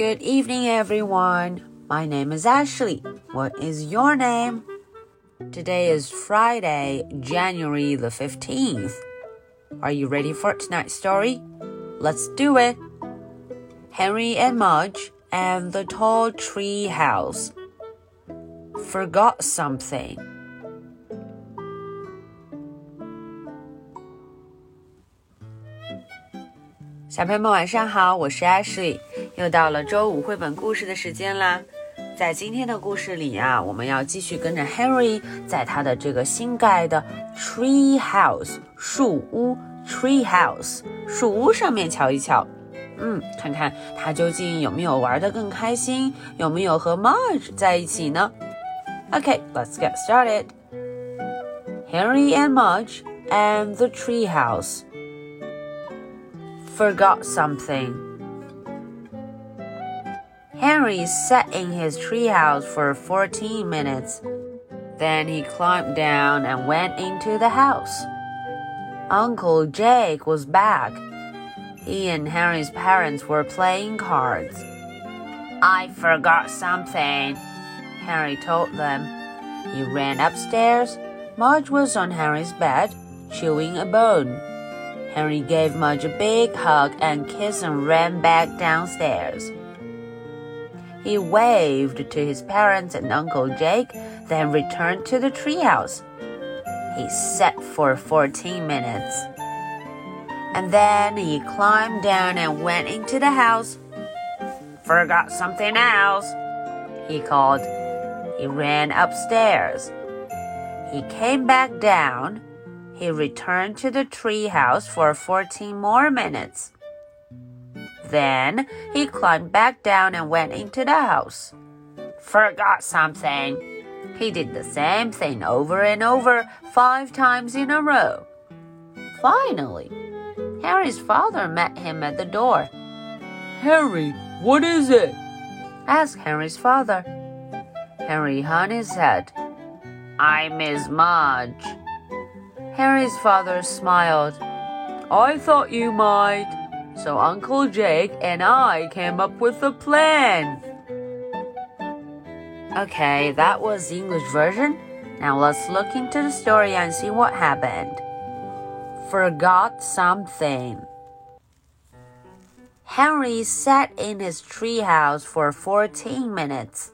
Good evening, everyone. My name is Ashley. What is your name? Today is Friday, January the 15th. Are you ready for tonight's story? Let's do it. Henry and Mudge and the tall tree house forgot something. 小朋友们晚上好，我是 Ashley，又到了周五绘本故事的时间啦。在今天的故事里啊，我们要继续跟着 Henry 在他的这个新盖的 tree house 树屋 tree house 树屋上面瞧一瞧。嗯，看看他究竟有没有玩得更开心，有没有和 Marge 在一起呢？OK，Let's get started. Henry and Marge and the tree house forgot something. Henry sat in his treehouse for 14 minutes. Then he climbed down and went into the house. Uncle Jake was back. He and Henry's parents were playing cards. I forgot something, Henry told them. He ran upstairs. Mudge was on Henry's bed, chewing a bone. Henry gave Mudge a big hug and kiss and ran back downstairs. He waved to his parents and Uncle Jake, then returned to the treehouse. He sat for 14 minutes. And then he climbed down and went into the house. Forgot something else, he called. He ran upstairs. He came back down he returned to the treehouse for 14 more minutes. Then he climbed back down and went into the house. Forgot something. He did the same thing over and over five times in a row. Finally, Harry's father met him at the door. Harry, what is it? asked Harry's father. Harry hung his head. I miss Mudge. Harry's father smiled. I thought you might. So Uncle Jake and I came up with a plan. Okay, that was the English version. Now let's look into the story and see what happened. Forgot something. Henry sat in his treehouse for 14 minutes.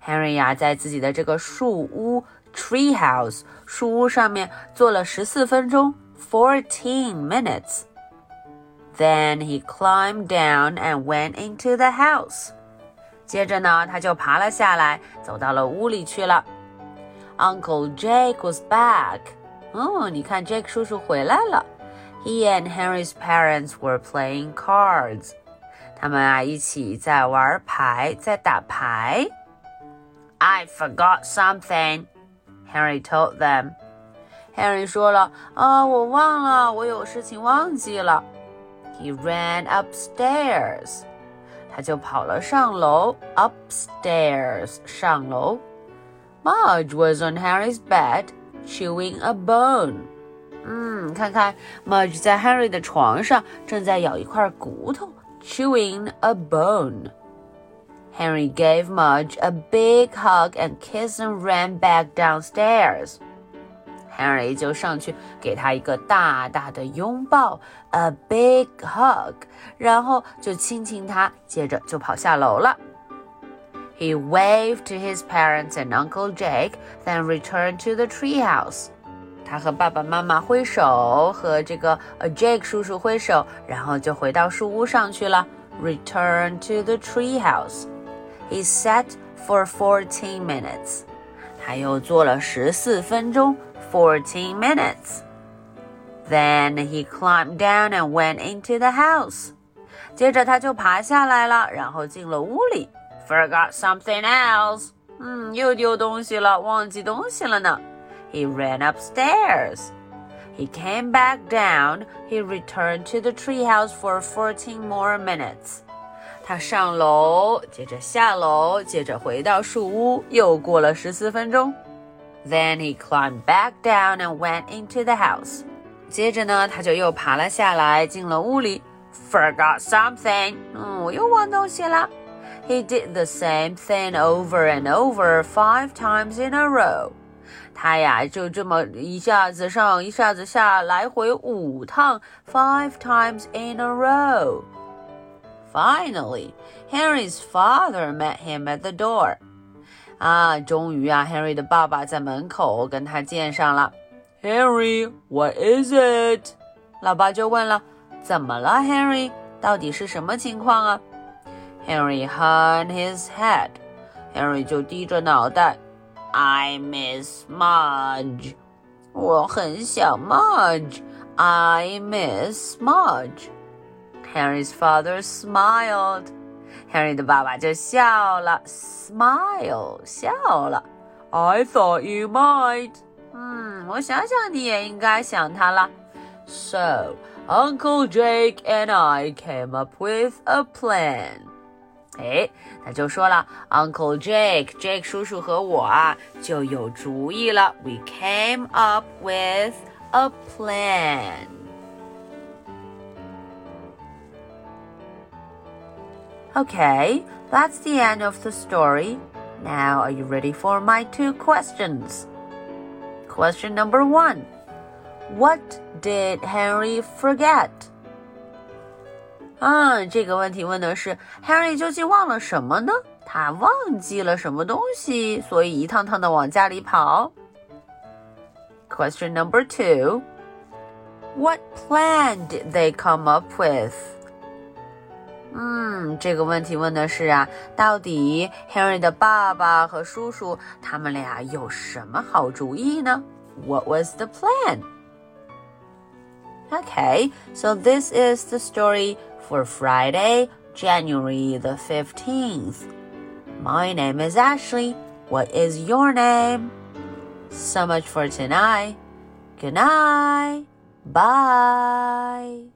Henry 呀、啊，在自己的这个树屋 treehouse 树屋上面坐了十四分钟，fourteen minutes. Then he climbed down and went into the house. 接着呢，他就爬了下来，走到了屋里去了。Uncle Jake was back. 哦，你看，Jake 叔叔回来了。He and Henry's parents were playing cards. 他们啊一起在玩牌，在打牌。I forgot something. Harry told them. Henry 说了啊，我忘了，我有事情忘记了。He ran upstairs. 他就跑了上楼，upstairs 上楼。Mudge was on Harry's bed chewing a bone. Mudge 在 Harry 的床上正在咬一块骨头，chewing a bone。Henry gave Mudge a big hug and kiss and ran back downstairs. Henry 就上去给他一个大大的拥抱，a big hug，然后就亲亲他，接着就跑下楼了。He waved to his parents and Uncle Jake, then returned to the treehouse. 他和爸爸妈妈挥手，和这个呃 Jake 叔叔挥手，然后就回到树屋上去了。Return to the treehouse. He sat for fourteen minutes. 他又坐了十四分钟，fourteen minutes. Then he climbed down and went into the house. 接着他就爬下来了，然后进了屋里。Forgot something else. 嗯，又丢东西了，忘记东西了呢。He ran upstairs. He came back down. He returned to the treehouse for 14 more minutes. 他上楼，接着下楼，接着回到树屋，又过了十四分钟。Then he climbed back down and went into the house. 接着呢，他就又爬了下来，进了屋里。forgot something. 嗯，我又忘东西了。He did the same thing over and over five times in a row. 他呀，就这么一下子上，一下子下，来回五趟，five times in a row. Finally, Henry's father met him at the door. 啊，终于啊，Henry 的爸爸在门口跟他见上了。Henry, what is it？老爸就问了，怎么了，Henry？到底是什么情况啊？Henry hung his head. Henry 就低着脑袋。I miss Mudge. 我很想 Mudge. I miss Mudge. Harry's father smiled. Harry 的爸爸就笑了，smile 笑了。I thought you might. 嗯，我想想你也应该想他了。So Uncle Jake and I came up with a plan. 哎，他就说了，Uncle Jake，Jake 叔叔和我啊就有主意了。We came up with a plan. Okay, that's the end of the story. Now, are you ready for my two questions? Question number one What did Henry forget? 啊，这个问题问的是 Harry 究竟忘了什么呢？他忘记了什么东西，所以一趟趟的往家里跑。Question number two What plan did they come up with? 嗯，这个问题问的是啊，到底 Henry 的爸爸和叔叔他们俩有什么好主意呢？What was the plan? Okay, so this is the story for Friday, January the 15th. My name is Ashley. What is your name? So much for tonight. Good night. Bye.